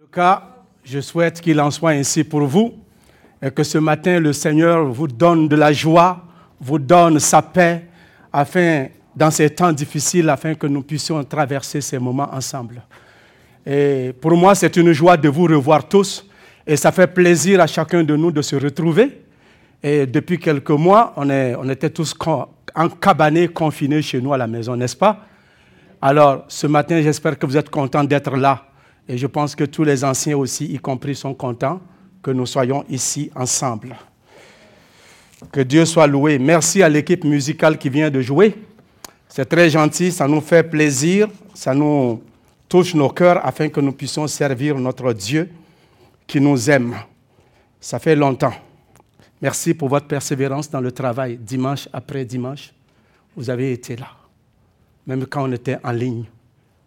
Le cas, je souhaite qu'il en soit ainsi pour vous et que ce matin, le Seigneur vous donne de la joie, vous donne sa paix, afin, dans ces temps difficiles, afin que nous puissions traverser ces moments ensemble. Et pour moi, c'est une joie de vous revoir tous et ça fait plaisir à chacun de nous de se retrouver. Et depuis quelques mois, on, est, on était tous encabanés, confinés chez nous à la maison, n'est-ce pas? Alors, ce matin, j'espère que vous êtes contents d'être là. Et je pense que tous les anciens aussi, y compris, sont contents que nous soyons ici ensemble. Que Dieu soit loué. Merci à l'équipe musicale qui vient de jouer. C'est très gentil, ça nous fait plaisir, ça nous touche nos cœurs afin que nous puissions servir notre Dieu qui nous aime. Ça fait longtemps. Merci pour votre persévérance dans le travail, dimanche après dimanche. Vous avez été là. Même quand on était en ligne,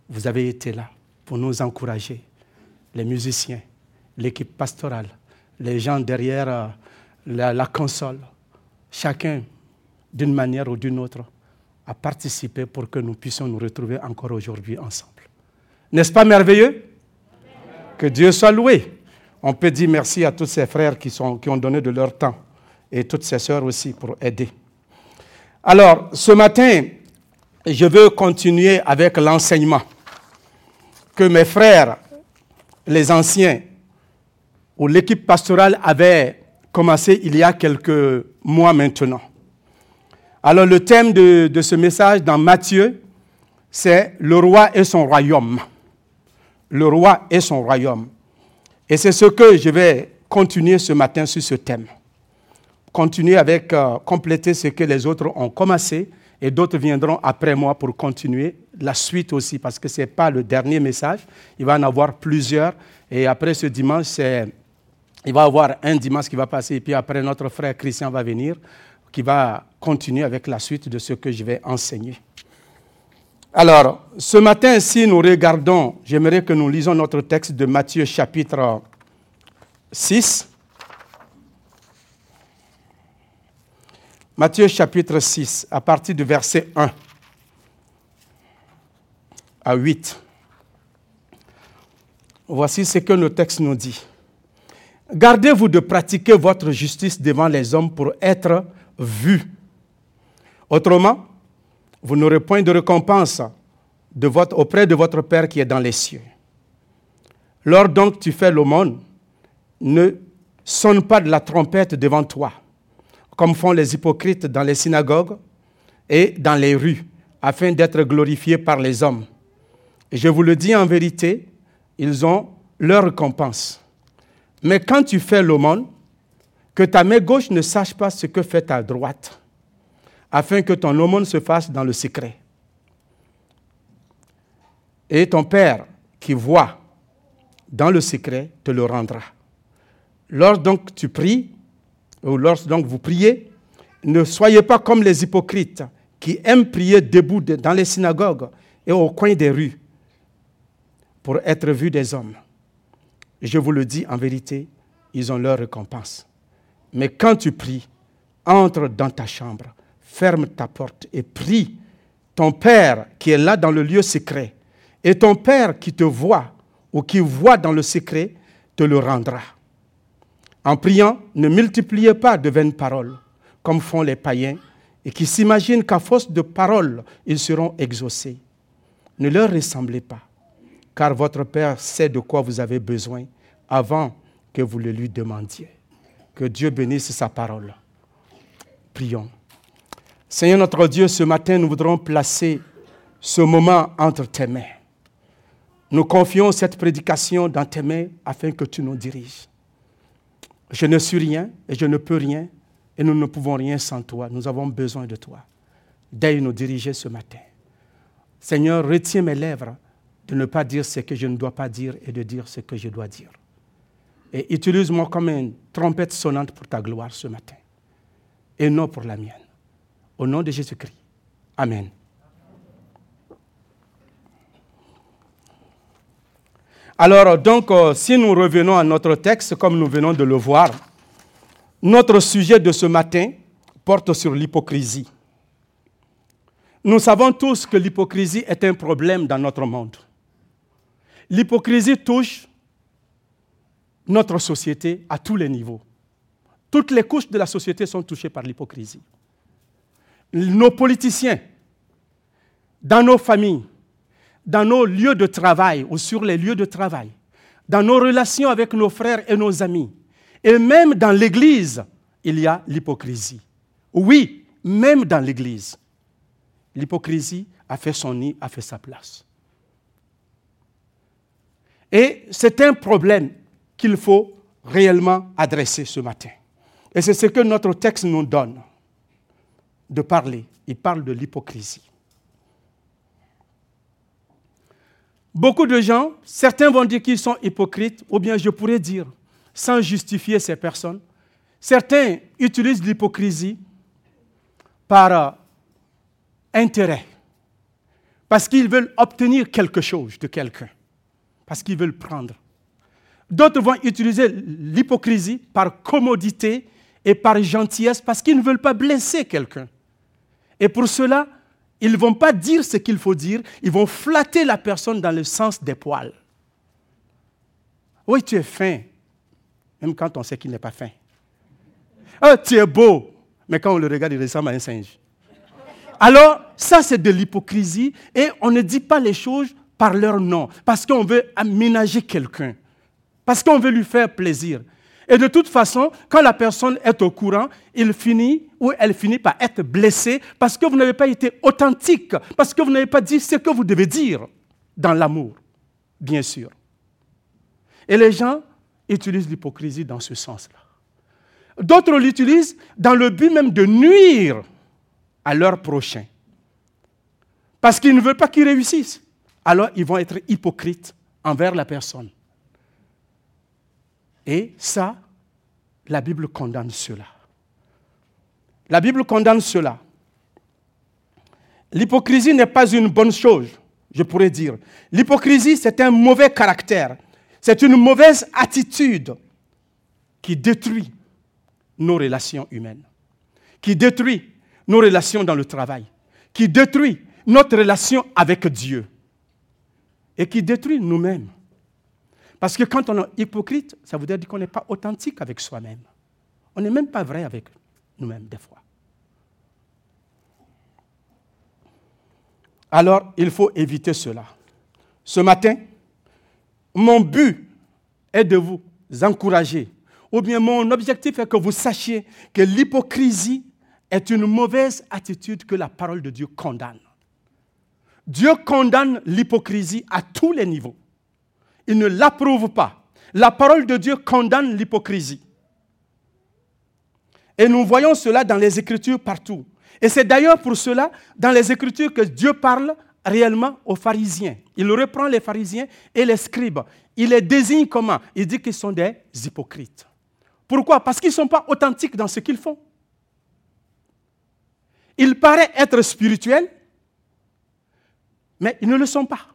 vous avez été là pour nous encourager. Les musiciens, l'équipe pastorale, les gens derrière euh, la, console, chacun, d'une manière ou d'une autre, a participé pour que nous puissions nous retrouver encore aujourd'hui ensemble. N'est-ce pas merveilleux? Que Dieu soit loué. On peut dire merci à tous ces frères qui, qui ont donné de leur temps et toutes ces sœurs aussi pour aider. Alors, ce matin, je veux continuer avec l'enseignement que mes frères, les anciens, ou l'équipe pastorale avait commencé il y a quelques mois maintenant. Alors le thème de, ce message dans Matthieu, c'est le roi et son royaume. Le roi et son royaume. Et c'est ce que je vais continuer ce matin sur ce thème. Continuer avec, euh, compléter ce que les autres ont commencé et d'autres viendront après moi pour continuer la suite aussi, parce que ce n'est pas le dernier message. Il va en avoir plusieurs. Et après ce dimanche, il va y avoir un dimanche qui va passer, et puis après, notre frère Christian va venir, qui va continuer avec la suite de ce que je vais enseigner. Alors, ce matin, si nous regardons, j'aimerais que nous lisons notre texte de Matthieu chapitre 6. Matthieu chapitre 6, à partir du verset 1 à 8. Voici ce que le texte nous dit. Gardez-vous de pratiquer votre justice devant les hommes pour être vus. Autrement, vous n'aurez point de récompense auprès de votre Père qui est dans les cieux. Lors donc tu fais l'aumône, ne sonne pas de la trompette devant toi, comme font les hypocrites dans les synagogues et dans les rues, afin d'être glorifiés par les hommes. Je vous le dis en vérité, ils ont leur récompense. Mais quand tu fais l'aumône, que ta main gauche ne sache pas ce que fait ta droite, afin que ton aumône se fasse dans le secret. Et ton Père qui voit dans le secret te le rendra. Lorsque donc tu pries, ou lorsque donc vous priez, ne soyez pas comme les hypocrites qui aiment prier debout dans les synagogues et au coin des rues pour être vus des hommes. Je vous le dis en vérité, ils ont leur récompense. Mais quand tu pries, entre dans ta chambre, ferme ta porte et prie ton Père qui est là dans le lieu secret. Et ton Père qui te voit ou qui voit dans le secret te le rendra. En priant, ne multipliez pas de vaines paroles, comme font les païens, et qui s'imaginent qu'à force de paroles, ils seront exaucés. Ne leur ressemblez pas car votre Père sait de quoi vous avez besoin avant que vous le lui demandiez. Que Dieu bénisse sa parole. Prions. Seigneur notre Dieu, ce matin, nous voudrons placer ce moment entre tes mains. Nous confions cette prédication dans tes mains afin que tu nous diriges. Je ne suis rien et je ne peux rien et nous ne pouvons rien sans toi. Nous avons besoin de toi. D'aille nous diriger ce matin. Seigneur, retiens mes lèvres de ne pas dire ce que je ne dois pas dire et de dire ce que je dois dire. Et utilise-moi comme une trompette sonnante pour ta gloire ce matin et non pour la mienne. Au nom de Jésus-Christ. Amen. Alors, donc, euh, si nous revenons à notre texte, comme nous venons de le voir, notre sujet de ce matin porte sur l'hypocrisie. Nous savons tous que l'hypocrisie est un problème dans notre monde. L'hypocrisie touche notre société à tous les niveaux. Toutes les couches de la société sont touchées par l'hypocrisie. Nos politiciens, dans nos familles, dans nos lieux de travail ou sur les lieux de travail, dans nos relations avec nos frères et nos amis, et même dans l'Église, il y a l'hypocrisie. Oui, même dans l'Église, l'hypocrisie a fait son nid, a fait sa place. Et c'est un problème qu'il faut réellement adresser ce matin. Et c'est ce que notre texte nous donne de parler. Il parle de l'hypocrisie. Beaucoup de gens, certains vont dire qu'ils sont hypocrites, ou bien je pourrais dire, sans justifier ces personnes, certains utilisent l'hypocrisie par euh, intérêt, parce qu'ils veulent obtenir quelque chose de quelqu'un, parce qu'ils veulent prendre. D'autres vont utiliser l'hypocrisie par commodité et par gentillesse, parce qu'ils ne veulent pas blesser quelqu'un. Et pour cela, ils ne vont pas dire ce qu'il faut dire, ils vont flatter la personne dans le sens des poils. Oui, tu es fin, même quand on sait qu'il n'est pas fin. Oh, tu es beau, mais quand on le regarde, il ressemble à un singe. Alors, ça, c'est de l'hypocrisie et on ne dit pas les choses par leur nom, parce qu'on veut aménager quelqu'un, parce qu'on veut lui faire plaisir. Et de toute façon, quand la personne est au courant, il finit ou elle finit par être blessée parce que vous n'avez pas été authentique, parce que vous n'avez pas dit ce que vous devez dire dans l'amour, bien sûr. Et les gens utilisent l'hypocrisie dans ce sens-là. D'autres l'utilisent dans le but même de nuire à leur prochain. Parce qu'ils ne veulent pas qu'ils réussissent. Alors ils vont être hypocrites envers la personne. Et ça, la Bible condamne cela. La Bible condamne cela. L'hypocrisie n'est pas une bonne chose, je pourrais dire. L'hypocrisie, c'est un mauvais caractère. C'est une mauvaise attitude qui détruit nos relations humaines, qui détruit nos relations dans le travail, qui détruit notre relation avec Dieu et qui détruit nous-mêmes. Parce que quand on est hypocrite, ça veut dire qu'on n'est pas authentique avec soi-même. On n'est même pas vrai avec nous-mêmes des fois. Alors, il faut éviter cela. Ce matin, mon but est de vous encourager, ou bien mon objectif est que vous sachiez que l'hypocrisie est une mauvaise attitude que la parole de Dieu condamne. Dieu condamne l'hypocrisie à tous les niveaux il ne l'approuve pas. La parole de Dieu condamne l'hypocrisie. Et nous voyons cela dans les Écritures partout. Et c'est d'ailleurs pour cela, dans les Écritures, que Dieu parle réellement aux pharisiens. Il reprend les pharisiens et les scribes. Il les désigne comment? Il dit qu'ils sont des hypocrites. Pourquoi? Parce qu'ils ne sont pas authentiques dans ce qu'ils font. Ils paraissent être spirituels, mais ils ne le sont pas.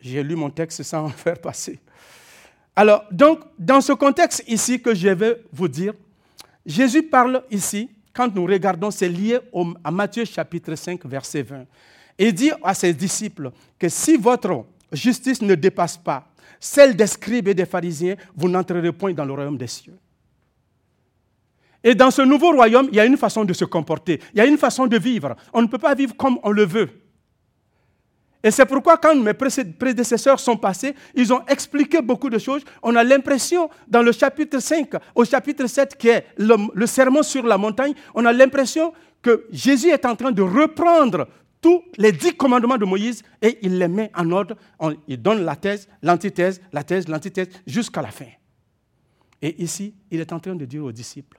J'ai lu mon texte sans en faire passer. Alors, donc, dans ce contexte ici que je vais vous dire, Jésus parle ici, quand nous regardons, c'est lié à Matthieu chapitre 5, verset 20. Il dit à ses disciples que si votre justice ne dépasse pas celle des scribes et des pharisiens, vous n'entrerez point dans le royaume des cieux. Et dans ce nouveau royaume, il y a une façon de se comporter, il y a une façon de vivre. On ne peut pas vivre comme on le veut. Et c'est pourquoi quand mes prédécesseurs sont passés, ils ont expliqué beaucoup de choses. On a l'impression, dans le chapitre 5, au chapitre 7, qui est le, sermon sur la montagne, on a l'impression que Jésus est en train de reprendre tous les dix commandements de Moïse et il les met en ordre. il donne la thèse, l'antithèse, la thèse, l'antithèse, jusqu'à la fin. Et ici, il est en train de dire aux disciples,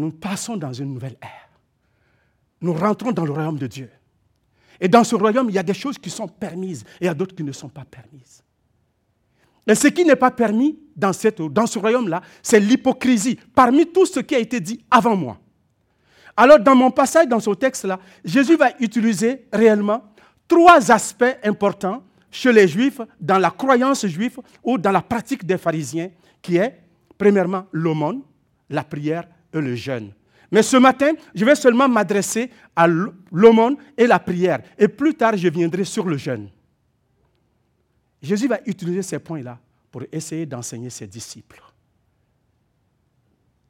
nous passons dans une nouvelle ère. Nous rentrons dans le royaume de Dieu. Et dans ce royaume, il y a des choses qui sont permises et il y a d'autres qui ne sont pas permises. Et ce qui n'est pas permis dans, cette, dans ce royaume-là, c'est l'hypocrisie parmi tout ce qui a été dit avant moi. Alors, dans mon passage, dans ce texte-là, Jésus va utiliser réellement trois aspects importants chez les Juifs, dans la croyance juive ou dans la pratique des pharisiens, qui est, premièrement, l'aumône, la prière et le jeûne. Mais ce matin, je vais seulement m'adresser à l'aumône et la prière. Et plus tard, je viendrai sur le jeûne. Jésus va utiliser ces points-là pour essayer d'enseigner ses disciples,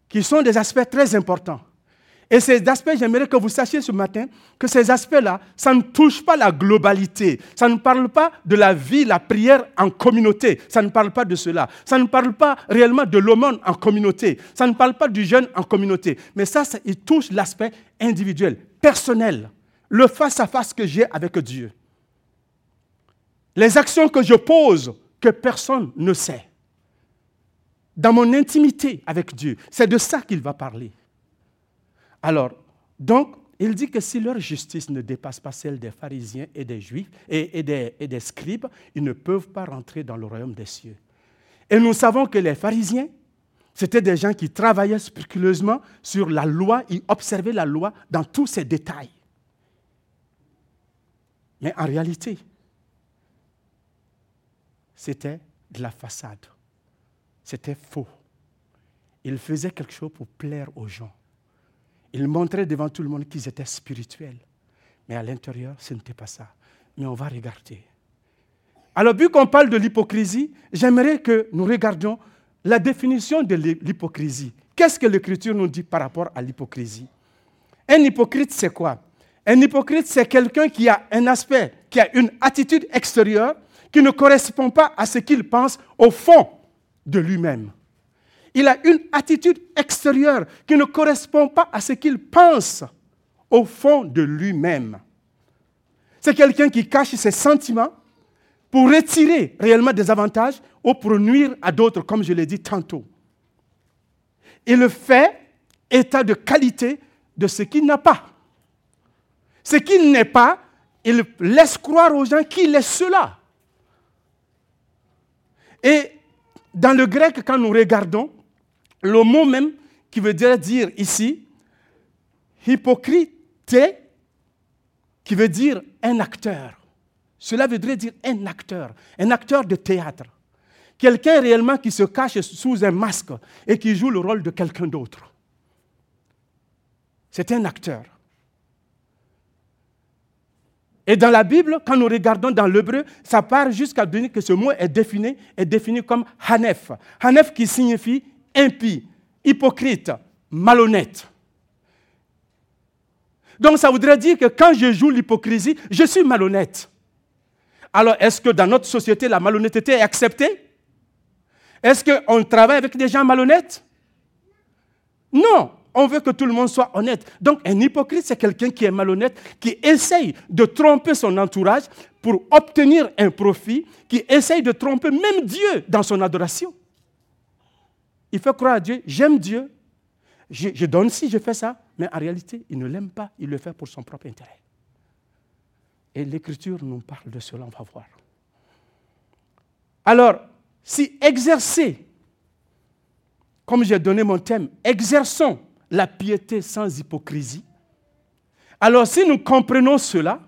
qui sont des aspects très importants. Et ces aspects, j'aimerais que vous sachiez ce matin que ces aspects-là, ça ne touche pas la globalité. Ça ne parle pas de la vie, la prière en communauté. Ça ne parle pas de cela. Ça ne parle pas réellement de l'aumône en communauté. Ça ne parle pas du jeûne en communauté. Mais ça, ça il touche l'aspect individuel, personnel, le face-à-face que j'ai avec Dieu. Les actions que je pose que personne ne sait. Dans mon intimité avec Dieu, c'est de ça qu'il va parler. Alors, donc, il dit que si leur justice ne dépasse pas celle des pharisiens et des juifs et, des, scribes, ils ne peuvent pas rentrer dans le royaume des cieux. Et nous savons que les pharisiens, c'était des gens qui travaillaient scrupuleusement sur la loi, ils observaient la loi dans tous ses détails. Mais en réalité, c'était de la façade. C'était faux. Ils faisaient quelque chose pour plaire aux gens. Ils montraient devant tout le monde qu'ils étaient spirituels. Mais à l'intérieur, ce n'était pas ça. Mais on va regarder. Alors, vu qu'on parle de l'hypocrisie, j'aimerais que nous regardions la définition de l'hypocrisie. Qu'est-ce que l'Écriture nous dit par rapport à l'hypocrisie? Un hypocrite, c'est quoi? Un hypocrite, c'est quelqu'un qui a un aspect, qui a une attitude extérieure qui ne correspond pas à ce qu'il pense au fond de lui-même. Il a une attitude extérieure qui ne correspond pas à ce qu'il pense au fond de lui-même. C'est quelqu'un qui cache ses sentiments pour retirer réellement des avantages ou pour nuire à d'autres, comme je l'ai dit tantôt. Il le fait état de qualité de ce qu'il n'a pas. Ce qu'il n'est pas, il laisse croire aux gens qu'il est cela. Et dans le grec, quand nous regardons, le mot même qui veut dire, ici, hypocrite, qui veut dire un acteur. Cela voudrait dire un acteur, un acteur de théâtre. Quelqu'un réellement qui se cache sous un masque et qui joue le rôle de quelqu'un d'autre. C'est un acteur. Et dans la Bible, quand nous regardons dans l'hébreu, ça part jusqu'à dire que ce mot est défini, est défini comme Hanef. Hanef qui signifie impie, hypocrite, malhonnête. Donc ça voudrait dire que quand je joue l'hypocrisie, je suis malhonnête. Alors est-ce que dans notre société, la malhonnêteté est acceptée? Est-ce qu'on travaille avec des gens malhonnêtes? Non, on veut que tout le monde soit honnête. Donc un hypocrite, c'est quelqu'un qui est malhonnête, qui essaye de tromper son entourage pour obtenir un profit, qui essaye de tromper même Dieu dans son adoration. Il fait croire à Dieu, j'aime Dieu, je, donne si je fais ça, mais en réalité, il ne l'aime pas, il le fait pour son propre intérêt. Et l'Écriture nous parle de cela, on va voir. Alors, si exercer, comme j'ai donné mon thème, exerçons la piété sans hypocrisie, alors si nous comprenons cela,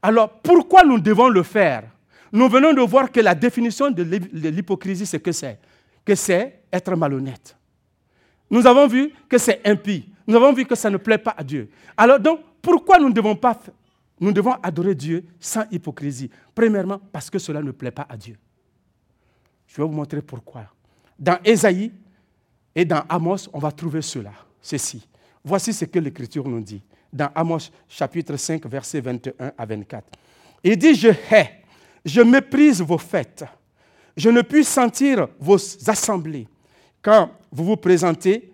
alors pourquoi nous devons le faire? Nous venons de voir que la définition de l'hypocrisie, c'est que c'est que c'est être malhonnête. Nous avons vu que c'est impie. Nous avons vu que ça ne plaît pas à Dieu. Alors donc, pourquoi nous ne devons pas nous devons adorer Dieu sans hypocrisie? Premièrement, parce que cela ne plaît pas à Dieu. Je vais vous montrer pourquoi. Dans Ésaïe et dans Amos, on va trouver cela, ceci. Voici ce que l'Écriture nous dit. Dans Amos chapitre 5, versets 21 à 24. Il dit, je hais, je méprise vos fêtes je ne puis sentir vos assemblées quand vous vous présentez,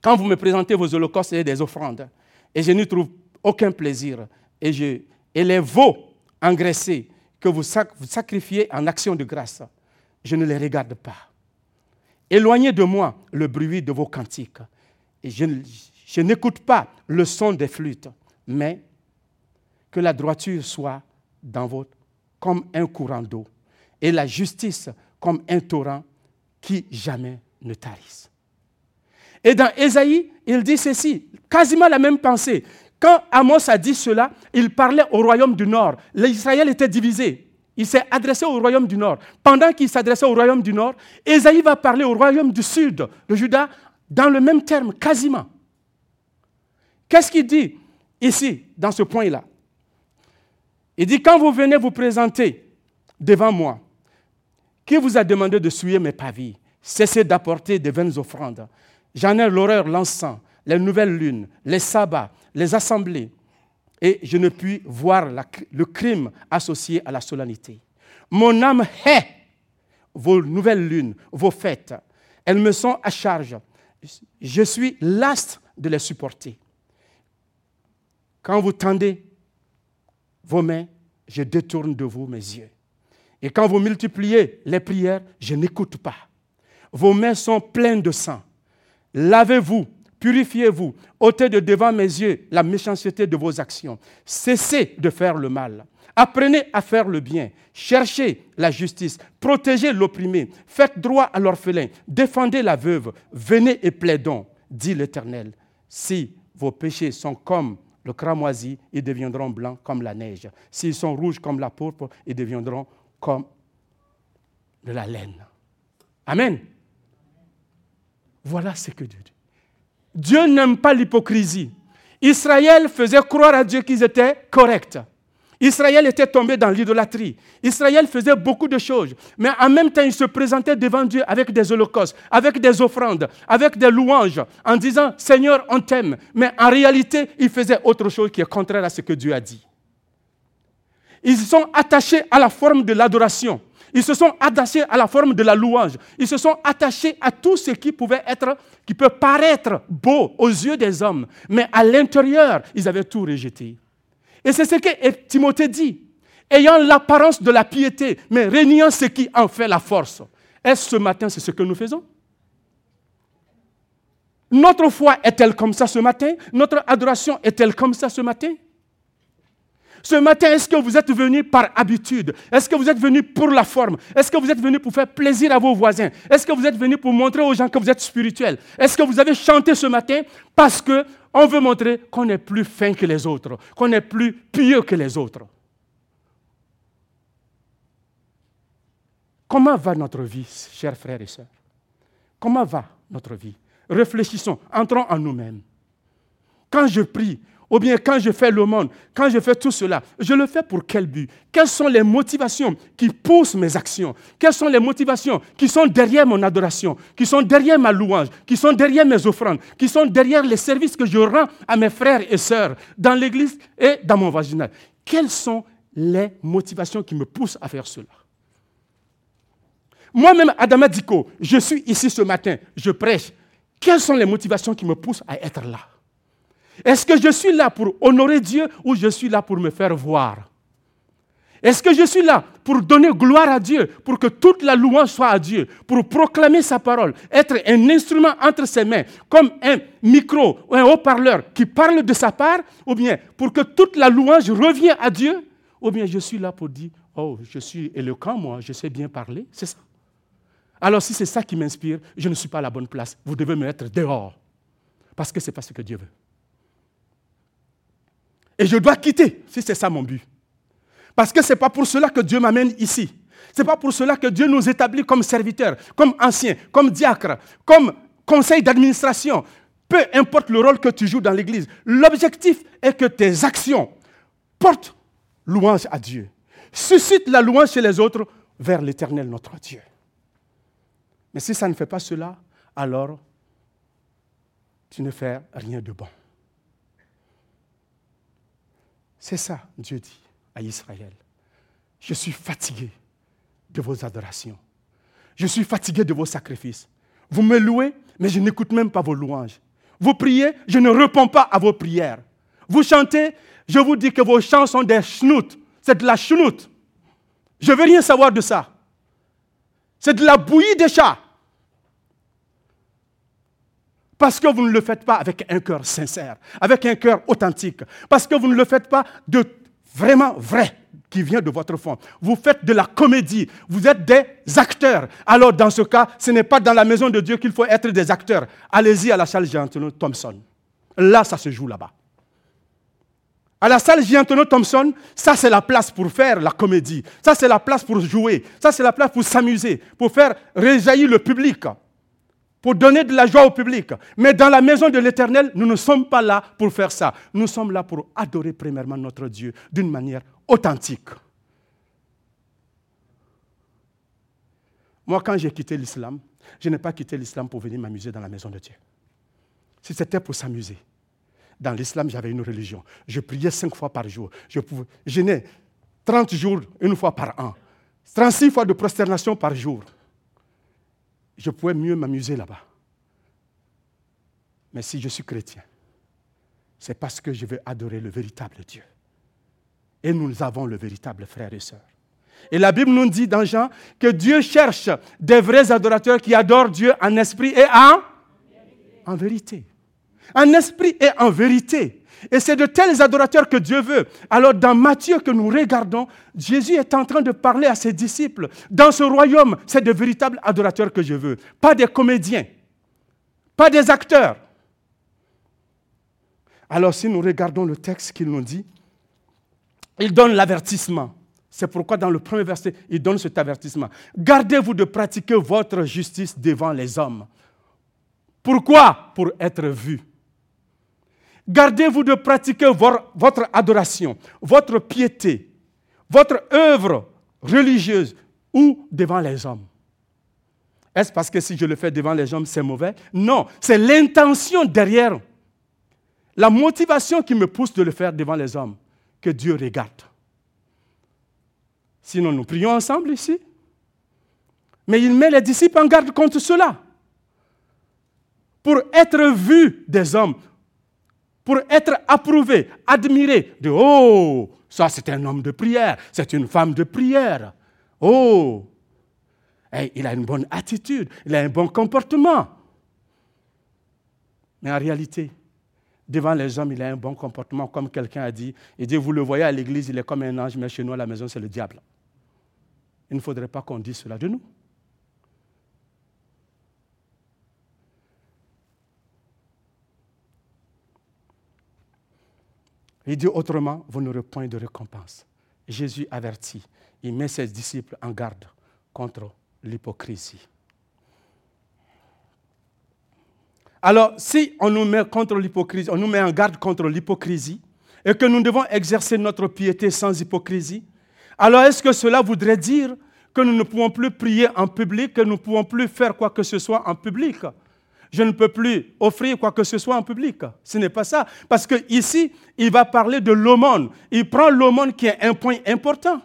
quand vous me présentez vos holocaustes et des offrandes, et je n'y trouve aucun plaisir. Et, les veaux engraissés que vous, sacrifiez en action de grâce, je ne les regarde pas. Éloignez de moi le bruit de vos cantiques. Et je, je n'écoute pas le son des flûtes, mais que la droiture soit dans votre, comme un courant d'eau et la justice comme un torrent qui jamais ne tarisse. Et dans Ésaïe, il dit ceci, quasiment la même pensée. Quand Amos a dit cela, il parlait au royaume du nord. L'Israël était divisé. Il s'est adressé au royaume du nord. Pendant qu'il s'adressait au royaume du nord, Ésaïe va parler au royaume du sud, le Juda, dans le même terme, quasiment. Qu'est-ce qu'il dit ici, dans ce point-là? Il dit, quand vous venez vous présenter devant moi, qui vous a demandé de souiller mes pavilles Cessez d'apporter des vaines offrandes. J'en ai l'horreur, l'encens, les nouvelles lunes, les sabbats, les assemblées, et je ne puis voir le crime associé à la solennité. Mon âme hait vos nouvelles lunes, vos fêtes. Elles me sont à charge. Je suis l'astre de les supporter. Quand vous tendez vos mains, je détourne de vous mes yeux. Et quand vous multipliez les prières, je n'écoute pas. Vos mains sont pleines de sang. Lavez-vous, purifiez-vous, ôtez de devant mes yeux la méchanceté de vos actions. Cessez de faire le mal. Apprenez à faire le bien. Cherchez la justice. Protégez l'opprimé. Faites droit à l'orphelin. Défendez la veuve. Venez et plaidons, dit l'Éternel. Si vos péchés sont comme le cramoisi, ils deviendront blancs comme la neige. S'ils sont rouges comme la pourpre, ils deviendront comme de la laine. Amen. Voilà ce que Dieu dit. Dieu n'aime pas l'hypocrisie. Israël faisait croire à Dieu qu'ils étaient corrects. Israël était tombé dans l'idolâtrie. Israël faisait beaucoup de choses. Mais en même temps, il se présentait devant Dieu avec des holocaustes, avec des offrandes, avec des louanges, en disant Seigneur, on t'aime. Mais en réalité, il faisait autre chose qui est contraire à ce que Dieu a dit. Ils sont attachés à la forme de l'adoration. Ils se sont attachés à la forme de la louange. Ils se sont attachés à tout ce qui pouvait être, qui peut paraître beau aux yeux des hommes. Mais à l'intérieur, ils avaient tout rejeté. Et c'est ce que Timothée dit. Ayant l'apparence de la piété, mais régnant ce qui en fait la force. Est-ce ce matin, c'est ce que nous faisons? Notre foi est-elle comme ça ce matin? Notre adoration est-elle comme ça ce matin? Ce matin, est-ce que vous êtes venu par habitude? Est-ce que vous êtes venu pour la forme? Est-ce que vous êtes venu pour faire plaisir à vos voisins? Est-ce que vous êtes venu pour montrer aux gens que vous êtes spirituel Est-ce que vous avez chanté ce matin parce que on veut montrer qu'on est plus fin que les autres, qu'on est plus pieux que les autres? Comment va notre vie, chers frères et sœurs? Comment va notre vie? Réfléchissons, entrons en nous-mêmes. Quand je prie, ou bien quand je fais le monde, quand je fais tout cela, je le fais pour quel but? Quelles sont les motivations qui poussent mes actions? Quelles sont les motivations qui sont derrière mon adoration, qui sont derrière ma louange, qui sont derrière mes offrandes, qui sont derrière les services que je rends à mes frères et sœurs dans l'église et dans mon vaginal Quelles sont les motivations qui me poussent à faire cela? Moi-même, Adama Diko, je suis ici ce matin, je prêche. Quelles sont les motivations qui me poussent à être là? Est-ce que je suis là pour honorer Dieu ou je suis là pour me faire voir? Est-ce que je suis là pour donner gloire à Dieu, pour que toute la louange soit à Dieu, pour proclamer sa parole, être un instrument entre ses mains, comme un micro ou un haut-parleur qui parle de sa part, ou bien pour que toute la louange revienne à Dieu, ou bien je suis là pour dire, oh, je suis éloquent, moi, je sais bien parler, c'est ça. Alors si c'est ça qui m'inspire, je ne suis pas à la bonne place. Vous devez me mettre dehors, parce que ce n'est pas ce que Dieu veut. Et je dois quitter, si c'est ça mon but. Parce que ce n'est pas pour cela que Dieu m'amène ici. Ce n'est pas pour cela que Dieu nous établit comme serviteurs, comme anciens, comme diacres, comme conseil d'administration. Peu importe le rôle que tu joues dans l'Église, l'objectif est que tes actions portent louange à Dieu, suscitent la louange chez les autres vers l'Éternel notre Dieu. Mais si ça ne fait pas cela, alors tu ne fais rien de bon. C'est ça, Dieu dit à Israël. Je suis fatigué de vos adorations. Je suis fatigué de vos sacrifices. Vous me louez, mais je n'écoute même pas vos louanges. Vous priez, je ne réponds pas à vos prières. Vous chantez, je vous dis que vos chants sont des schnouts. C'est de la chenoute. Je ne veux rien savoir de ça. C'est de la bouillie des chats. Parce que vous ne le faites pas avec un cœur sincère, avec un cœur authentique. Parce que vous ne le faites pas de vraiment vrai qui vient de votre fond. Vous faites de la comédie. Vous êtes des acteurs. Alors, dans ce cas, ce n'est pas dans la maison de Dieu qu'il faut être des acteurs. Allez-y à la salle Giantono Thompson. Là, ça se joue là-bas. À la salle Giantono Thompson, ça c'est la place pour faire la comédie. Ça c'est la place pour jouer. Ça c'est la place pour s'amuser, pour faire réjaillir le public. Pour donner de la joie au public. Mais dans la maison de l'Éternel, nous ne sommes pas là pour faire ça. Nous sommes là pour adorer premièrement notre Dieu d'une manière authentique. Moi, quand j'ai quitté l'islam, je n'ai pas quitté l'islam pour venir m'amuser dans la maison de Dieu. Si c'était pour s'amuser, dans l'islam, j'avais une religion. Je priais cinq fois par jour. Je pouvais, jeûnais 30 jours, une fois par an. 36 fois de prosternation par jour je pourrais mieux m'amuser là-bas. Mais si je suis chrétien, c'est parce que je veux adorer le véritable Dieu. Et nous avons le véritable frère et sœur. Et la Bible nous dit dans Jean que Dieu cherche des vrais adorateurs qui adorent Dieu en esprit et en, en vérité. En esprit et en vérité. Et c'est de tels adorateurs que Dieu veut. Alors dans Matthieu que nous regardons, Jésus est en train de parler à ses disciples. Dans ce royaume, c'est de véritables adorateurs que je veux. Pas des comédiens, pas des acteurs. Alors si nous regardons le texte qu'il nous dit, il donne l'avertissement. C'est pourquoi dans le premier verset, il donne cet avertissement. Gardez-vous de pratiquer votre justice devant les hommes. Pourquoi? Pour être vu. Gardez-vous de pratiquer votre adoration, votre piété, votre œuvre religieuse ou devant les hommes. Est-ce parce que si je le fais devant les hommes, c'est mauvais? Non, c'est l'intention derrière, la motivation qui me pousse de le faire devant les hommes que Dieu regarde. Sinon, nous prions ensemble ici. Mais il met les disciples en garde contre cela. Pour être vu des hommes, pour être approuvé, admiré, de Oh, ça c'est un homme de prière, c'est une femme de prière. Oh, il a une bonne attitude, il a un bon comportement. Mais en réalité, devant les hommes, il a un bon comportement, comme quelqu'un a dit. Il dit, vous le voyez à l'église, il est comme un ange, mais chez nous à la maison, c'est le diable. Il ne faudrait pas qu'on dise cela de nous. Il dit autrement, vous n'aurez point de récompense. Jésus avertit, il met ses disciples en garde contre l'hypocrisie. Alors, si on nous met contre l'hypocrisie, on nous met en garde contre l'hypocrisie, et que nous devons exercer notre piété sans hypocrisie, alors est-ce que cela voudrait dire que nous ne pouvons plus prier en public, que nous ne pouvons plus faire quoi que ce soit en public? Je ne peux plus offrir quoi que ce soit en public. Ce n'est pas ça. Parce qu'ici, il va parler de l'aumône. Il prend l'aumône qui est un point important.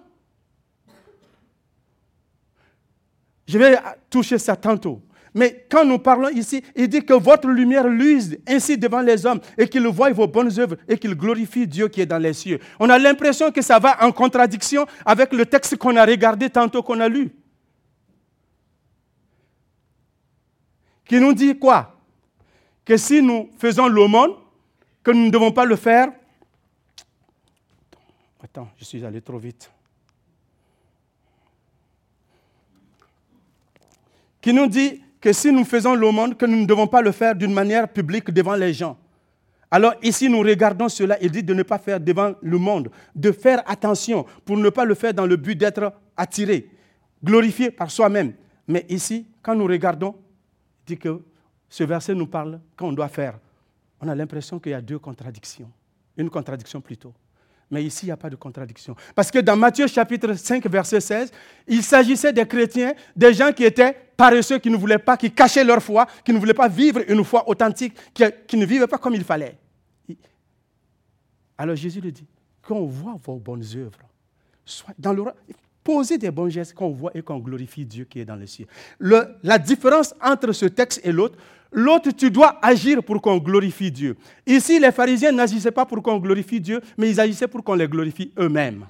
Je vais toucher ça tantôt. Mais quand nous parlons ici, il dit que votre lumière luise ainsi devant les hommes et qu'ils voient vos bonnes œuvres et qu'ils glorifient Dieu qui est dans les cieux. On a l'impression que ça va en contradiction avec le texte qu'on a regardé tantôt, qu'on a lu. Qui nous dit quoi? Que si nous faisons l'aumône, que nous ne devons pas le faire. Attends, je suis allé trop vite. Qui nous dit que si nous faisons l'aumône, que nous ne devons pas le faire d'une manière publique devant les gens. Alors ici, nous regardons cela, il dit de ne pas faire devant le monde, de faire attention pour ne pas le faire dans le but d'être attiré, glorifié par soi-même. Mais ici, quand nous regardons, dit que ce verset nous parle qu'on doit faire. On a l'impression qu'il y a deux contradictions. Une contradiction plutôt. Mais ici, il n'y a pas de contradiction. Parce que dans Matthieu chapitre 5, verset 16, il s'agissait des chrétiens, des gens qui étaient paresseux, qui ne voulaient pas, qui cachaient leur foi, qui ne voulaient pas vivre une foi authentique, qui, ne vivaient pas comme il fallait. Alors Jésus lui dit, qu'on voit vos bonnes œuvres, soit dans le, poser des bons gestes qu'on voit et qu'on glorifie Dieu qui est dans les cieux. la différence entre ce texte et l'autre, l'autre, tu dois agir pour qu'on glorifie Dieu. Ici, les pharisiens n'agissaient pas pour qu'on glorifie Dieu, mais ils agissaient pour qu'on les glorifie eux-mêmes.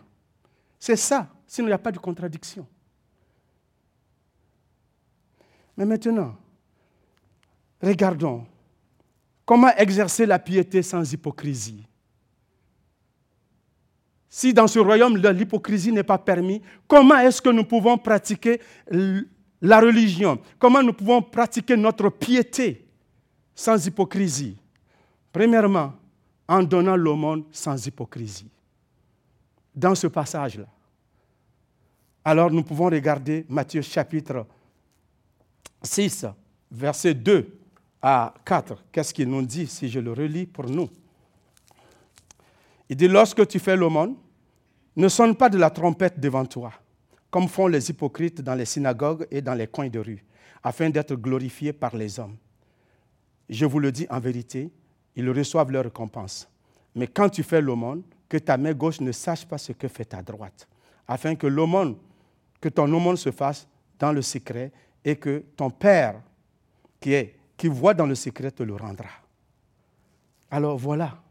C'est ça, sinon il n'y a pas de contradiction. Mais maintenant, regardons comment exercer la piété sans hypocrisie. Si dans ce royaume l'hypocrisie n'est pas permise, comment est-ce que nous pouvons pratiquer la religion? Comment nous pouvons pratiquer notre piété sans hypocrisie? Premièrement, en donnant l'aumône sans hypocrisie. Dans ce passage-là. Alors nous pouvons regarder Matthieu chapitre 6, verset 2 à 4, qu'est-ce qu'il nous dit si je le relis pour nous? Il dit, lorsque tu fais l'aumône, ne sonne pas de la trompette devant toi, comme font les hypocrites dans les synagogues et dans les coins de rue, afin d'être glorifiés par les hommes. Je vous le dis en vérité, ils reçoivent leur récompense. Mais quand tu fais l'aumône, que ta main gauche ne sache pas ce que fait ta droite, afin que l'aumône, que ton aumône se fasse dans le secret et que ton Père qui qui voit dans le secret te le rendra. Alors voilà,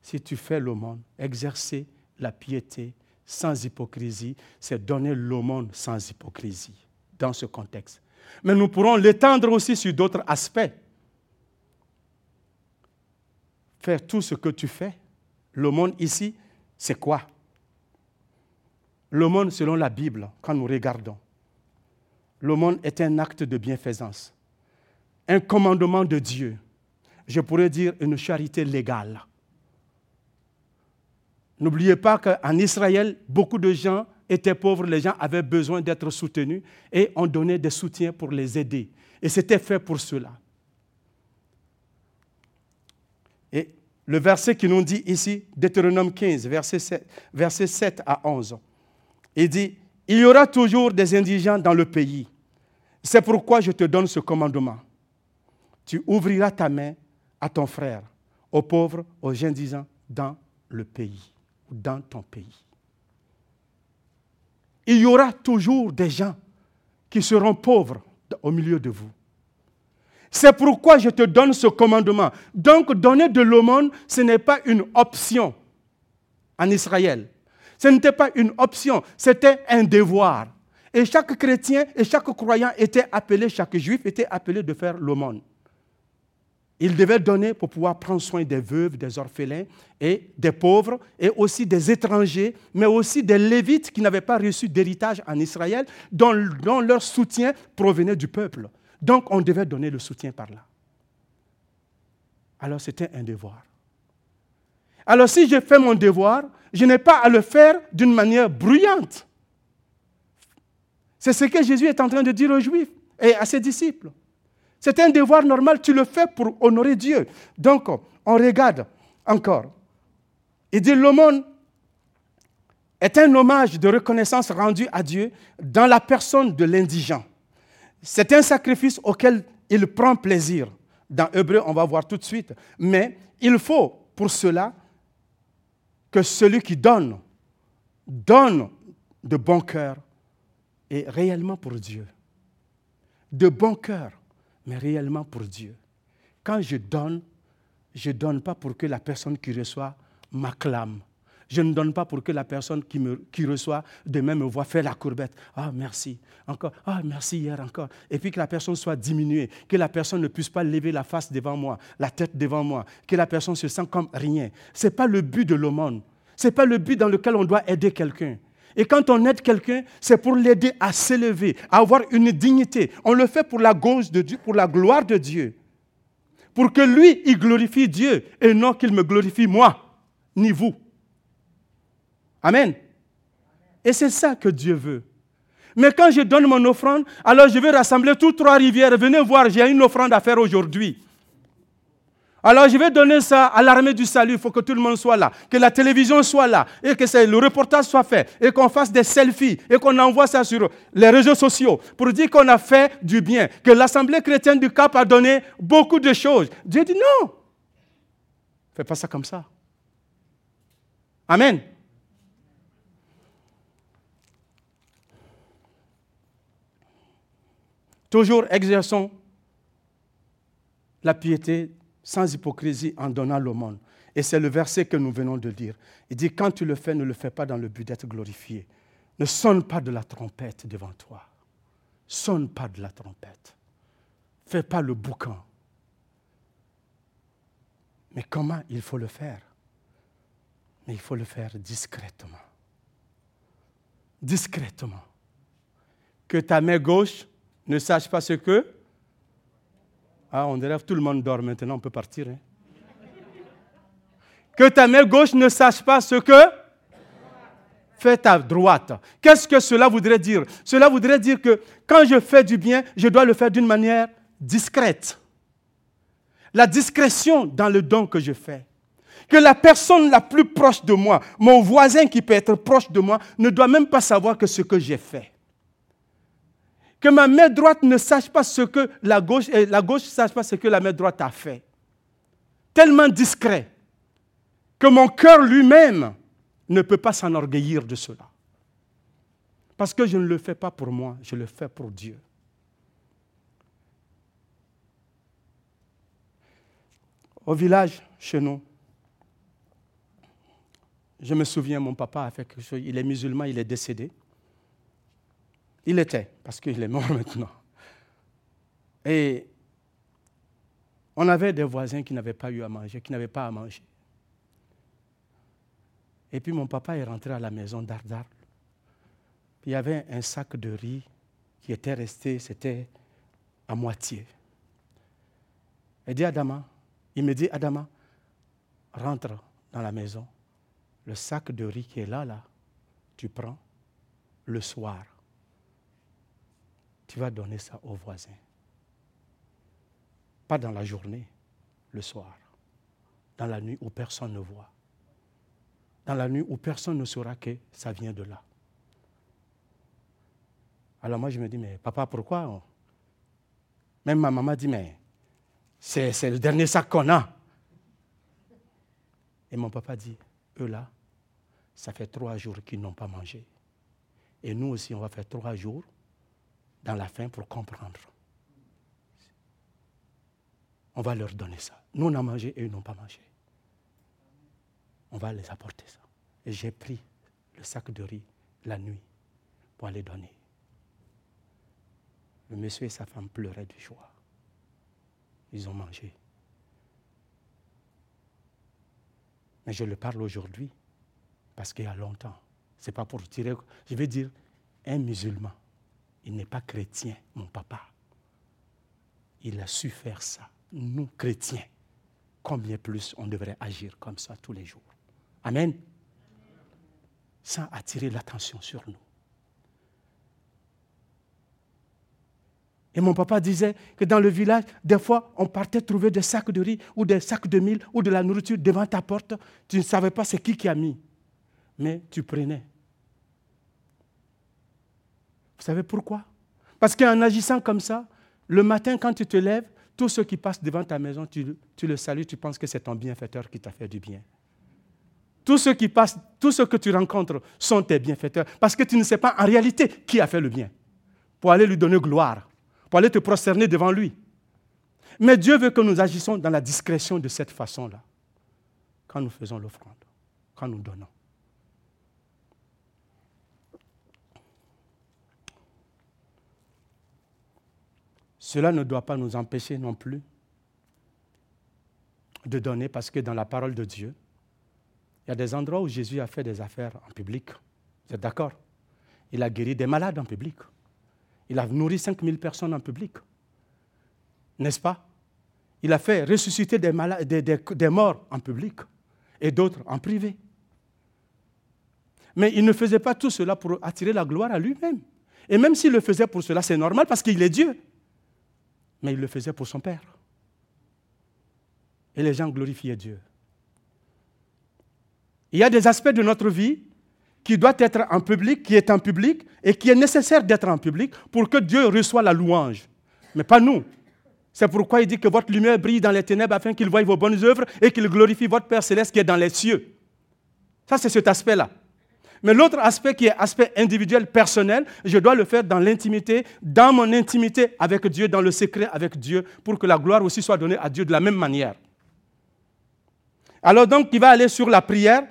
si tu fais l'aumône, exercer la piété sans hypocrisie, c'est donner l'aumône sans hypocrisie dans ce contexte. Mais nous pourrons l'étendre aussi sur d'autres aspects. Faire tout ce que tu fais. L'aumône ici, c'est quoi? L'aumône selon la Bible, quand nous regardons. L'aumône est un acte de bienfaisance, un commandement de Dieu. Je pourrais dire une charité légale. N'oubliez pas qu'en Israël, beaucoup de gens étaient pauvres, les gens avaient besoin d'être soutenus et on donnait des soutiens pour les aider. Et c'était fait pour cela. Et le verset qui nous dit ici, Deutéronome 15, verset 7, verset 7 à 11, il dit, il y aura toujours des indigents dans le pays. C'est pourquoi je te donne ce commandement. Tu ouvriras ta main à ton frère, aux pauvres, aux indigents dans le pays dans ton pays. Il y aura toujours des gens qui seront pauvres au milieu de vous. C'est pourquoi je te donne ce commandement. Donc, donner de l'aumône, ce n'est pas une option en Israël. Ce n'était pas une option, c'était un devoir. Et chaque chrétien et chaque croyant était appelé, chaque juif était appelé de faire l'aumône. Il devait donner pour pouvoir prendre soin des veuves, des orphelins et des pauvres, et aussi des étrangers, mais aussi des lévites qui n'avaient pas reçu d'héritage en Israël, dont, leur soutien provenait du peuple. Donc on devait donner le soutien par là. Alors c'était un devoir. Alors si je fais mon devoir, je n'ai pas à le faire d'une manière bruyante. C'est ce que Jésus est en train de dire aux Juifs et à ses disciples. C'est un devoir normal, tu le fais pour honorer Dieu. Donc, on regarde encore. Il dit l'aumône est un hommage de reconnaissance rendu à Dieu dans la personne de l'indigent. C'est un sacrifice auquel il prend plaisir. Dans Hébreu, on va voir tout de suite. Mais il faut pour cela que celui qui donne, donne de bon cœur et réellement pour Dieu. De bon cœur mais réellement pour Dieu. Quand je donne, je ne donne pas pour que la personne qui reçoit m'acclame. Je ne donne pas pour que la personne qui, me, qui reçoit demain me voit faire la courbette. Ah, merci. Encore. Ah, merci hier encore. Et puis que la personne soit diminuée, que la personne ne puisse pas lever la face devant moi, la tête devant moi, que la personne se sente comme rien. Ce n'est pas le but de l'aumône. Ce n'est pas le but dans lequel on doit aider quelqu'un. Et quand on aide quelqu'un, c'est pour l'aider à s'élever, à avoir une dignité. On le fait pour la cause de Dieu, pour la gloire de Dieu. Pour que lui, il glorifie Dieu et non qu'il me glorifie moi, ni vous. Amen. Et c'est ça que Dieu veut. Mais quand je donne mon offrande, alors je vais rassembler toutes trois rivières. Venez voir, j'ai une offrande à faire aujourd'hui. Alors je vais donner ça à l'armée du salut, il faut que tout le monde soit là, que la télévision soit là, et que le reportage soit fait, et qu'on fasse des selfies, et qu'on envoie ça sur les réseaux sociaux pour dire qu'on a fait du bien, que l'Assemblée chrétienne du Cap a donné beaucoup de choses. Dieu dit non, fais pas ça comme ça. Amen. Toujours exerçons la piété sans hypocrisie en donnant l'aumône. Et c'est le verset que nous venons de dire. Il dit, quand tu le fais, ne le fais pas dans le but d'être glorifié. Ne sonne pas de la trompette devant toi. Sonne pas de la trompette. Fais pas le boucan. Mais comment il faut le faire? Mais il faut le faire discrètement. Discrètement. Que ta main gauche ne sache pas ce que ah, on que tout le monde dort maintenant, on peut partir. Hein. Que ta main gauche ne sache pas ce que fait ta droite. Qu'est-ce que cela voudrait dire? Cela voudrait dire que quand je fais du bien, je dois le faire d'une manière discrète. La discrétion dans le don que je fais. Que la personne la plus proche de moi, mon voisin qui peut être proche de moi, ne doit même pas savoir que ce que j'ai fait. Que ma main droite ne sache pas ce que la gauche, ne sache pas ce que la main droite a fait. Tellement discret que mon cœur lui-même ne peut pas s'enorgueillir de cela. Parce que je ne le fais pas pour moi, je le fais pour Dieu. Au village, chez nous, je me souviens, mon papa a fait quelque chose. Il est musulman, il est décédé. Il était, parce qu'il est mort maintenant. Et on avait des voisins qui n'avaient pas eu à manger, qui n'avaient pas à manger. Et puis mon papa est rentré à la maison d'Ardar. Il y avait un sac de riz qui était resté, c'était à moitié. Il dit Adama, il me dit Adama, rentre dans la maison. Le sac de riz qui est là, là, tu prends le soir. Tu vas donner ça aux voisins. Pas dans la journée, le soir. Dans la nuit où personne ne voit. Dans la nuit où personne ne saura que ça vient de là. Alors moi, je me dis, mais papa, pourquoi Même ma maman dit, mais c'est le dernier sac qu'on a. Et mon papa dit, eux là, ça fait trois jours qu'ils n'ont pas mangé. Et nous aussi, on va faire trois jours dans la faim pour comprendre. On va leur donner ça. Nous, on a mangé et eux n'ont pas mangé. On va les apporter ça. Et j'ai pris le sac de riz la nuit pour aller donner. Le monsieur et sa femme pleuraient de joie. Ils ont mangé. Mais je le parle aujourd'hui parce qu'il y a longtemps. Ce n'est pas pour tirer. Je vais dire, un musulman, il n'est pas chrétien, mon papa. Il a su faire ça. Nous, chrétiens, combien plus on devrait agir comme ça tous les jours. Amen. Sans attirer l'attention sur nous. Et mon papa disait que dans le village, des fois, on partait trouver des sacs de riz ou des sacs de mille ou de la nourriture devant ta porte. Tu ne savais pas c'est qui qui a mis. Mais tu prenais. Vous savez pourquoi? Parce qu'en agissant comme ça, le matin, quand tu te lèves, tous ceux qui passent devant ta maison, tu, le salues, tu penses que c'est ton bienfaiteur qui t'a fait du bien. Tous ceux qui passent, tous ceux que tu rencontres sont tes bienfaiteurs. Parce que tu ne sais pas en réalité qui a fait le bien. Pour aller lui donner gloire pour aller te prosterner devant lui. Mais Dieu veut que nous agissions dans la discrétion de cette façon-là, quand nous faisons l'offrande, quand nous donnons. Cela ne doit pas nous empêcher non plus de donner, parce que dans la parole de Dieu, il y a des endroits où Jésus a fait des affaires en public. Vous êtes d'accord? Il a guéri des malades en public. Il a nourri 5000 personnes en public. N'est-ce pas? Il a fait ressusciter des, des, morts en public et d'autres en privé. Mais il ne faisait pas tout cela pour attirer la gloire à lui-même. Et même s'il le faisait pour cela, c'est normal parce qu'il est Dieu. Mais il le faisait pour son Père. Et les gens glorifiaient Dieu. Il y a des aspects de notre vie qui doit être en public, qui est en public, et qui est nécessaire d'être en public pour que Dieu reçoive la louange. Mais pas nous. C'est pourquoi il dit que votre lumière brille dans les ténèbres afin qu'il voie vos bonnes œuvres et qu'il glorifie votre Père céleste qui est dans les cieux. Ça, c'est cet aspect-là. Mais l'autre aspect qui est aspect individuel, personnel, je dois le faire dans l'intimité, dans mon intimité avec Dieu, dans le secret avec Dieu, pour que la gloire aussi soit donnée à Dieu de la même manière. Alors donc, il va aller sur la prière,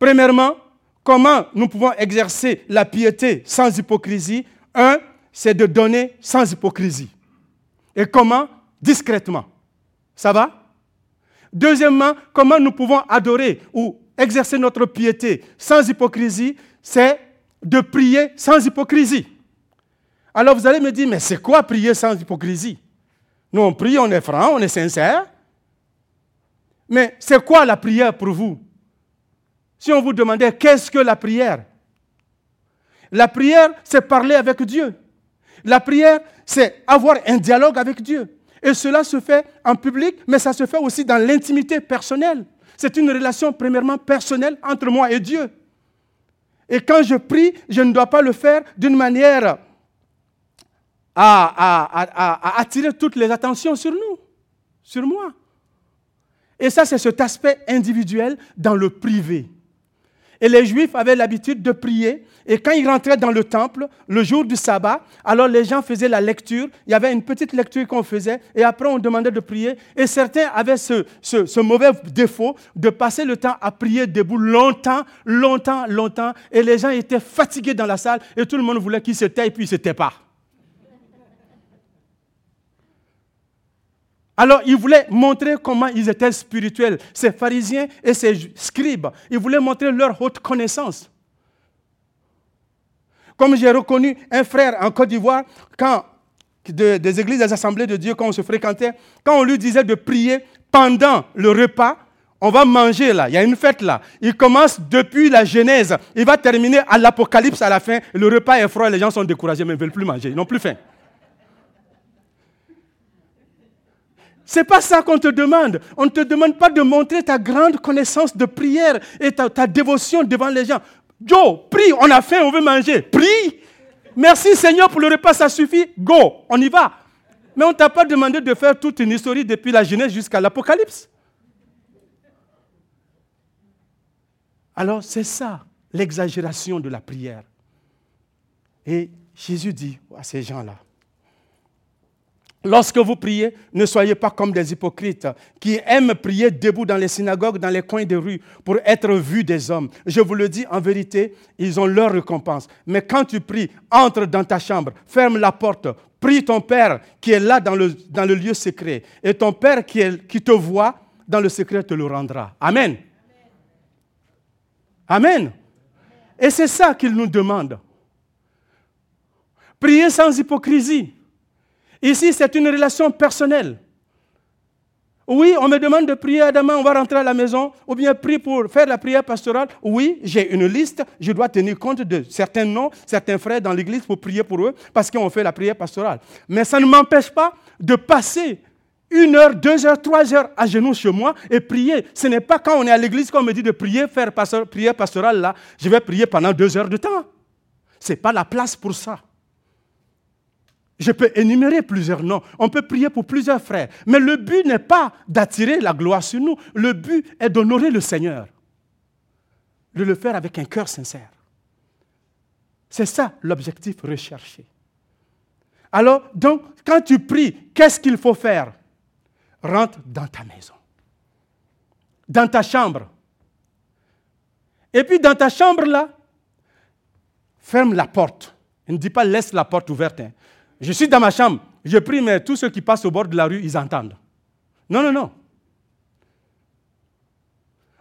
Premièrement, comment nous pouvons exercer la piété sans hypocrisie? Un, c'est de donner sans hypocrisie. Et comment? Discrètement. Ça va? Deuxièmement, comment nous pouvons adorer ou exercer notre piété sans hypocrisie C'est de prier sans hypocrisie. Alors vous allez me dire, mais c'est quoi prier sans hypocrisie? Nous, on prie, on est franc, on est sincère. Mais c'est quoi la prière pour vous? Si on vous demandait qu'est-ce que la prière? La prière, c'est parler avec Dieu. La prière, c'est avoir un dialogue avec Dieu. Et cela se fait en public, mais ça se fait aussi dans l'intimité personnelle. C'est une relation premièrement personnelle entre moi et Dieu. Et quand je prie, je ne dois pas le faire d'une manière à, attirer toutes les attentions sur nous, sur moi. Et ça, c'est cet aspect individuel dans le privé. Et les Juifs avaient l'habitude de prier. Et quand ils rentraient dans le temple, le jour du sabbat, alors les gens faisaient la lecture. Il y avait une petite lecture qu'on faisait. Et après, on demandait de prier. Et certains avaient ce, ce, mauvais défaut de passer le temps à prier debout longtemps, longtemps, longtemps. Et les gens étaient fatigués dans la salle. Et tout le monde voulait qu'ils se taillent, puis ils ne se pas. Alors, ils voulaient montrer comment ils étaient spirituels, ces pharisiens et ces scribes. Ils voulaient montrer leur haute connaissance. Comme j'ai reconnu un frère en Côte d'Ivoire, quand des églises, des assemblées de Dieu, quand on se fréquentait, quand on lui disait de prier pendant le repas, on va manger là, il y a une fête là. Il commence depuis la Genèse, il va terminer à l'Apocalypse à la fin. Le repas est froid, les gens sont découragés, mais ils ne veulent plus manger, ils n'ont plus faim. C'est pas ça qu'on te demande. On ne te demande pas de montrer ta grande connaissance de prière et ta, dévotion devant les gens. Joe, prie, on a faim, on veut manger. Prie. Merci Seigneur pour le repas, ça suffit. Go, on y va. Mais on ne t'a pas demandé de faire toute une histoire depuis la Genèse jusqu'à l'Apocalypse. Alors c'est ça l'exagération de la prière. Et Jésus dit à ces gens-là, Lorsque vous priez, ne soyez pas comme des hypocrites qui aiment prier debout dans les synagogues, dans les coins des rues, pour être vus des hommes. Je vous le dis en vérité, ils ont leur récompense. Mais quand tu pries, entre dans ta chambre, ferme la porte, prie ton Père qui est là dans le, lieu secret. Et ton Père qui, qui te voit dans le secret te le rendra. Amen. Amen. Et c'est ça qu'il nous demande. Priez sans hypocrisie. Ici, c'est une relation personnelle. Oui, on me demande de prier demain, on va rentrer à la maison, ou bien prier pour faire la prière pastorale. Oui, j'ai une liste, je dois tenir compte de certains noms, certains frères dans l'église pour prier pour eux, parce qu'on fait la prière pastorale. Mais ça ne m'empêche pas de passer une heure, deux heures, trois heures à genoux chez moi et prier. Ce n'est pas quand on est à l'église qu'on me dit de prier, faire prière pastorale là, je vais prier pendant deux heures de temps. Ce n'est pas la place pour ça. Je peux énumérer plusieurs noms. On peut prier pour plusieurs frères. Mais le but n'est pas d'attirer la gloire sur nous. Le but est d'honorer le Seigneur. De le faire avec un cœur sincère. C'est ça l'objectif recherché. Alors, donc, quand tu pries, qu'est-ce qu'il faut faire? Rentre dans ta maison, dans ta chambre. Et puis, dans ta chambre, là, ferme la porte. Ne dit pas laisse la porte ouverte. Hein. Je suis dans ma chambre, je prie, mais tous ceux qui passent au bord de la rue, ils entendent. Non, non, non.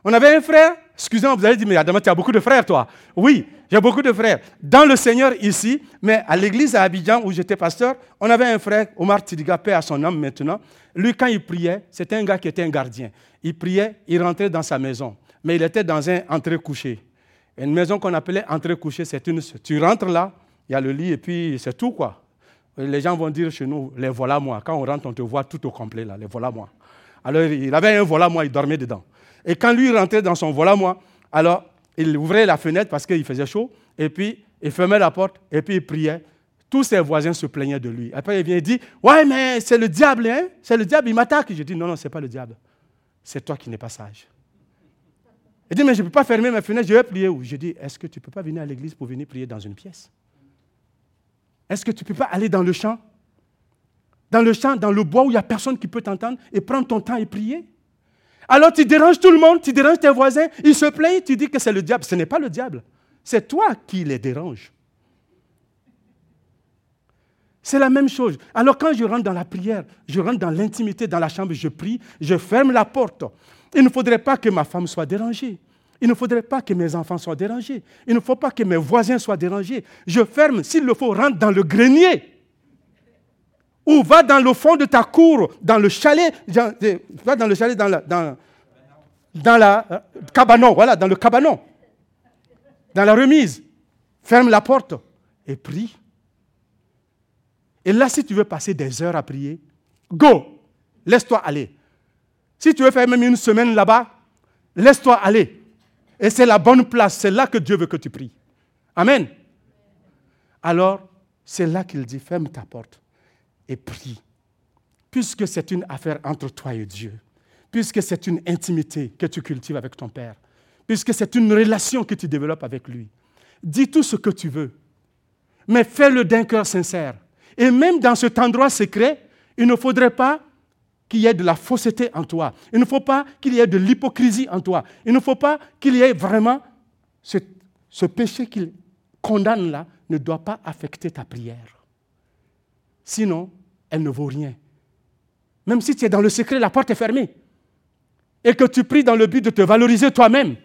On avait un frère, excusez-moi, vous allez dire, mais Adama, tu as beaucoup de frères, toi. Oui, j'ai beaucoup de frères. Dans le Seigneur ici, mais à l'église à Abidjan où j'étais pasteur, on avait un frère, Omar Tidiga, paix à son âme maintenant. Lui, quand il priait, c'était un gars qui était un gardien. Il priait, il rentrait dans sa maison, mais il était dans un entrée-couché. Une maison qu'on appelait entrée-couché, c'est une. Tu rentres là, il y a le lit et puis c'est tout, quoi. Les gens vont dire chez nous, les voilà moi. Quand on rentre, on te voit tout au complet, là, les voilà moi. Alors, il avait un voilà moi, il dormait dedans. Et quand lui rentrait dans son voilà moi, alors, il ouvrait la fenêtre parce qu'il faisait chaud, et puis il fermait la porte, et puis il priait. Tous ses voisins se plaignaient de lui. Après, il vient et dit Ouais, mais c'est le diable, hein? C'est le diable, il m'attaque. Je dis Non, non, ce n'est pas le diable. C'est toi qui n'es pas sage. Il dit Mais je ne peux pas fermer ma fenêtre, je vais prier où Je dis Est-ce que tu ne peux pas venir à l'église pour venir prier dans une pièce? Est-ce que tu ne peux pas aller dans le champ? Dans le champ, dans le bois où il n'y a personne qui peut t'entendre et prendre ton temps et prier? Alors tu déranges tout le monde, tu déranges tes voisins, ils se plaignent, tu dis que c'est le diable. Ce n'est pas le diable, c'est toi qui les déranges. C'est la même chose. Alors quand je rentre dans la prière, je rentre dans l'intimité, dans la chambre, je prie, je ferme la porte. Il ne faudrait pas que ma femme soit dérangée. Il ne faudrait pas que mes enfants soient dérangés. Il ne faut pas que mes voisins soient dérangés. Je ferme, s'il le faut, rentre dans le grenier. Ou va dans le fond de ta cour, dans le chalet, va dans le chalet, dans la, dans, dans la euh, cabanon, voilà, dans le cabanon, dans la remise. Ferme la porte et prie. Et là, si tu veux passer des heures à prier, go, laisse-toi aller. Si tu veux faire même une semaine là-bas, laisse-toi aller. Et c'est la bonne place, c'est là que Dieu veut que tu pries. Amen. Alors, c'est là qu'il dit, ferme ta porte et prie. Puisque c'est une affaire entre toi et Dieu, puisque c'est une intimité que tu cultives avec ton Père, puisque c'est une relation que tu développes avec lui, dis tout ce que tu veux, mais fais-le d'un cœur sincère. Et même dans cet endroit secret, il ne faudrait pas qu'il y ait de la fausseté en toi. Il ne faut pas qu'il y ait de l'hypocrisie en toi. Il ne faut pas qu'il y ait vraiment ce, péché qu'il condamne là ne doit pas affecter ta prière. Sinon, elle ne vaut rien. Même si tu es dans le secret, la porte est fermée. Et que tu pries dans le but de te valoriser toi-même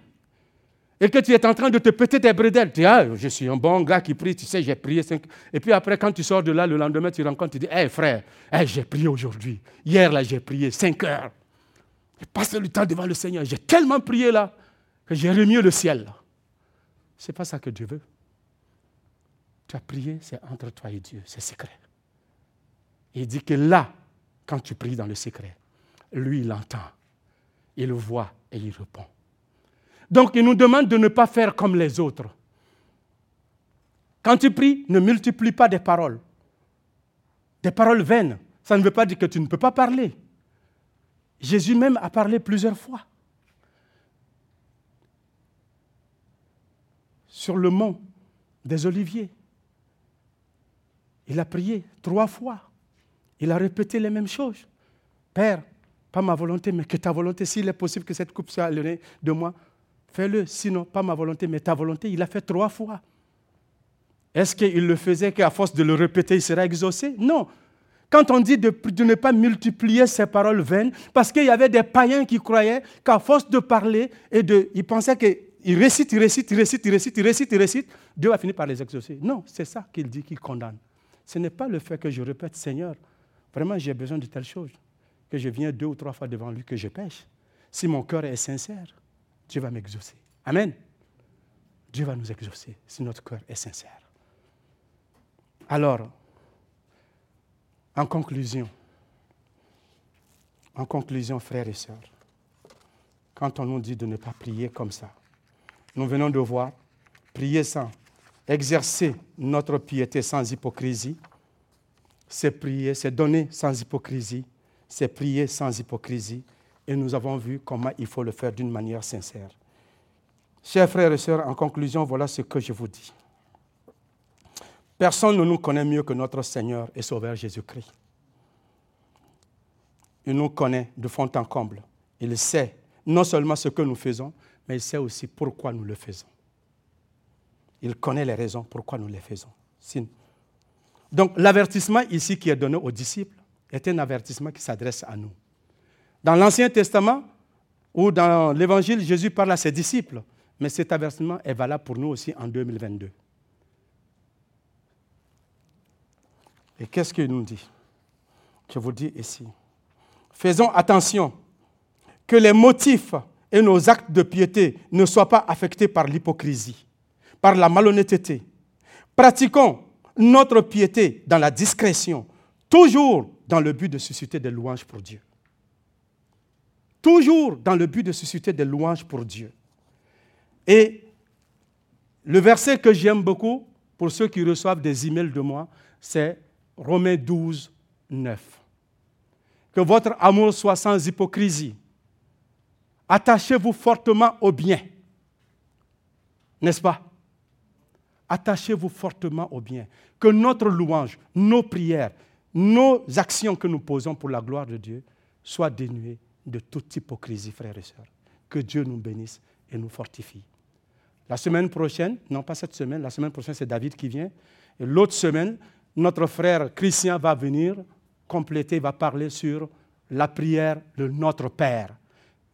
et que tu es en train de te péter des bredelles. Tu dis, ah, je suis un bon gars qui prie, tu sais, j'ai prié cinq. Et puis après, quand tu sors de là, le lendemain, tu rencontres, tu dis, hé frère, j'ai prié aujourd'hui. Hier, là, j'ai prié cinq heures. J'ai passé le temps devant le Seigneur. J'ai tellement prié là que j'ai remis le ciel. Ce n'est pas ça que Dieu veut. Tu as prié, c'est entre toi et Dieu, c'est secret. il dit que là, quand tu pries dans le secret, lui, il entend, il voit et il répond. Donc il nous demande de ne pas faire comme les autres. Quand tu pries, ne multiplie pas des paroles. Des paroles vaines. Ça ne veut pas dire que tu ne peux pas parler. Jésus même a parlé plusieurs fois. Sur le mont des Oliviers. Il a prié trois fois. Il a répété les mêmes choses. Père, pas ma volonté, mais que ta volonté, s'il est possible que cette coupe soit allumée de moi, fais-le, sinon pas ma volonté, mais ta volonté. Il a fait trois fois. Est-ce qu'il le faisait qu'à force de le répéter, il serait exaucé? Non. Quand on dit de, ne pas multiplier ces paroles vaines, parce qu'il y avait des païens qui croyaient qu'à force de parler et de, ils pensaient qu'ils récitent, ils récitent, ils récitent, ils récitent, ils récitent, ils récitent, Dieu va finir par les exaucer. Non, c'est ça qu'il dit qu'il condamne. Ce n'est pas le fait que je répète, Seigneur, vraiment j'ai besoin de telle chose, que je viens deux ou trois fois devant lui, que je pêche. Si mon cœur est sincère, Dieu va m'exaucer. Amen. Dieu va nous exaucer si notre cœur est sincère. Alors, en conclusion, en conclusion, frères et sœurs, quand on nous dit de ne pas prier comme ça, nous venons de voir, prier sans exercer notre piété sans hypocrisie, c'est prier, c'est donner sans hypocrisie, c'est prier sans hypocrisie, et nous avons vu comment il faut le faire d'une manière sincère. Chers frères et sœurs, en conclusion, voilà ce que je vous dis. Personne ne nous connaît mieux que notre Seigneur et Sauveur Jésus-Christ. Il nous connaît de fond en comble. Il sait non seulement ce que nous faisons, mais il sait aussi pourquoi nous le faisons. Il connaît les raisons pourquoi nous les faisons. Donc l'avertissement ici qui est donné aux disciples est un avertissement qui s'adresse à nous. Dans l'Ancien Testament ou dans l'Évangile, Jésus parle à ses disciples, mais cet avertissement est valable pour nous aussi en 2022. Et qu'est-ce qu'il nous dit? Je vous dis ici. Faisons attention que les motifs et nos actes de piété ne soient pas affectés par l'hypocrisie, par la malhonnêteté. Pratiquons notre piété dans la discrétion, toujours dans le but de susciter des louanges pour Dieu toujours dans le but de susciter des louanges pour Dieu. Et le verset que j'aime beaucoup, pour ceux qui reçoivent des emails de moi, c'est Romains 12, 9. Que votre amour soit sans hypocrisie. Attachez-vous fortement au bien. N'est-ce pas? Attachez-vous fortement au bien. Que notre louange, nos prières, nos actions que nous posons pour la gloire de Dieu soient dénuées de toute hypocrisie, frères et sœurs. Que Dieu nous bénisse et nous fortifie. La semaine prochaine, non pas cette semaine, la semaine prochaine c'est David qui vient. Et l'autre semaine, notre frère Christian va venir compléter, va parler sur la prière de notre Père.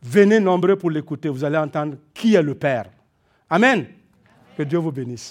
Venez nombreux pour l'écouter, vous allez entendre qui est le Père. Amen. Que Dieu vous bénisse.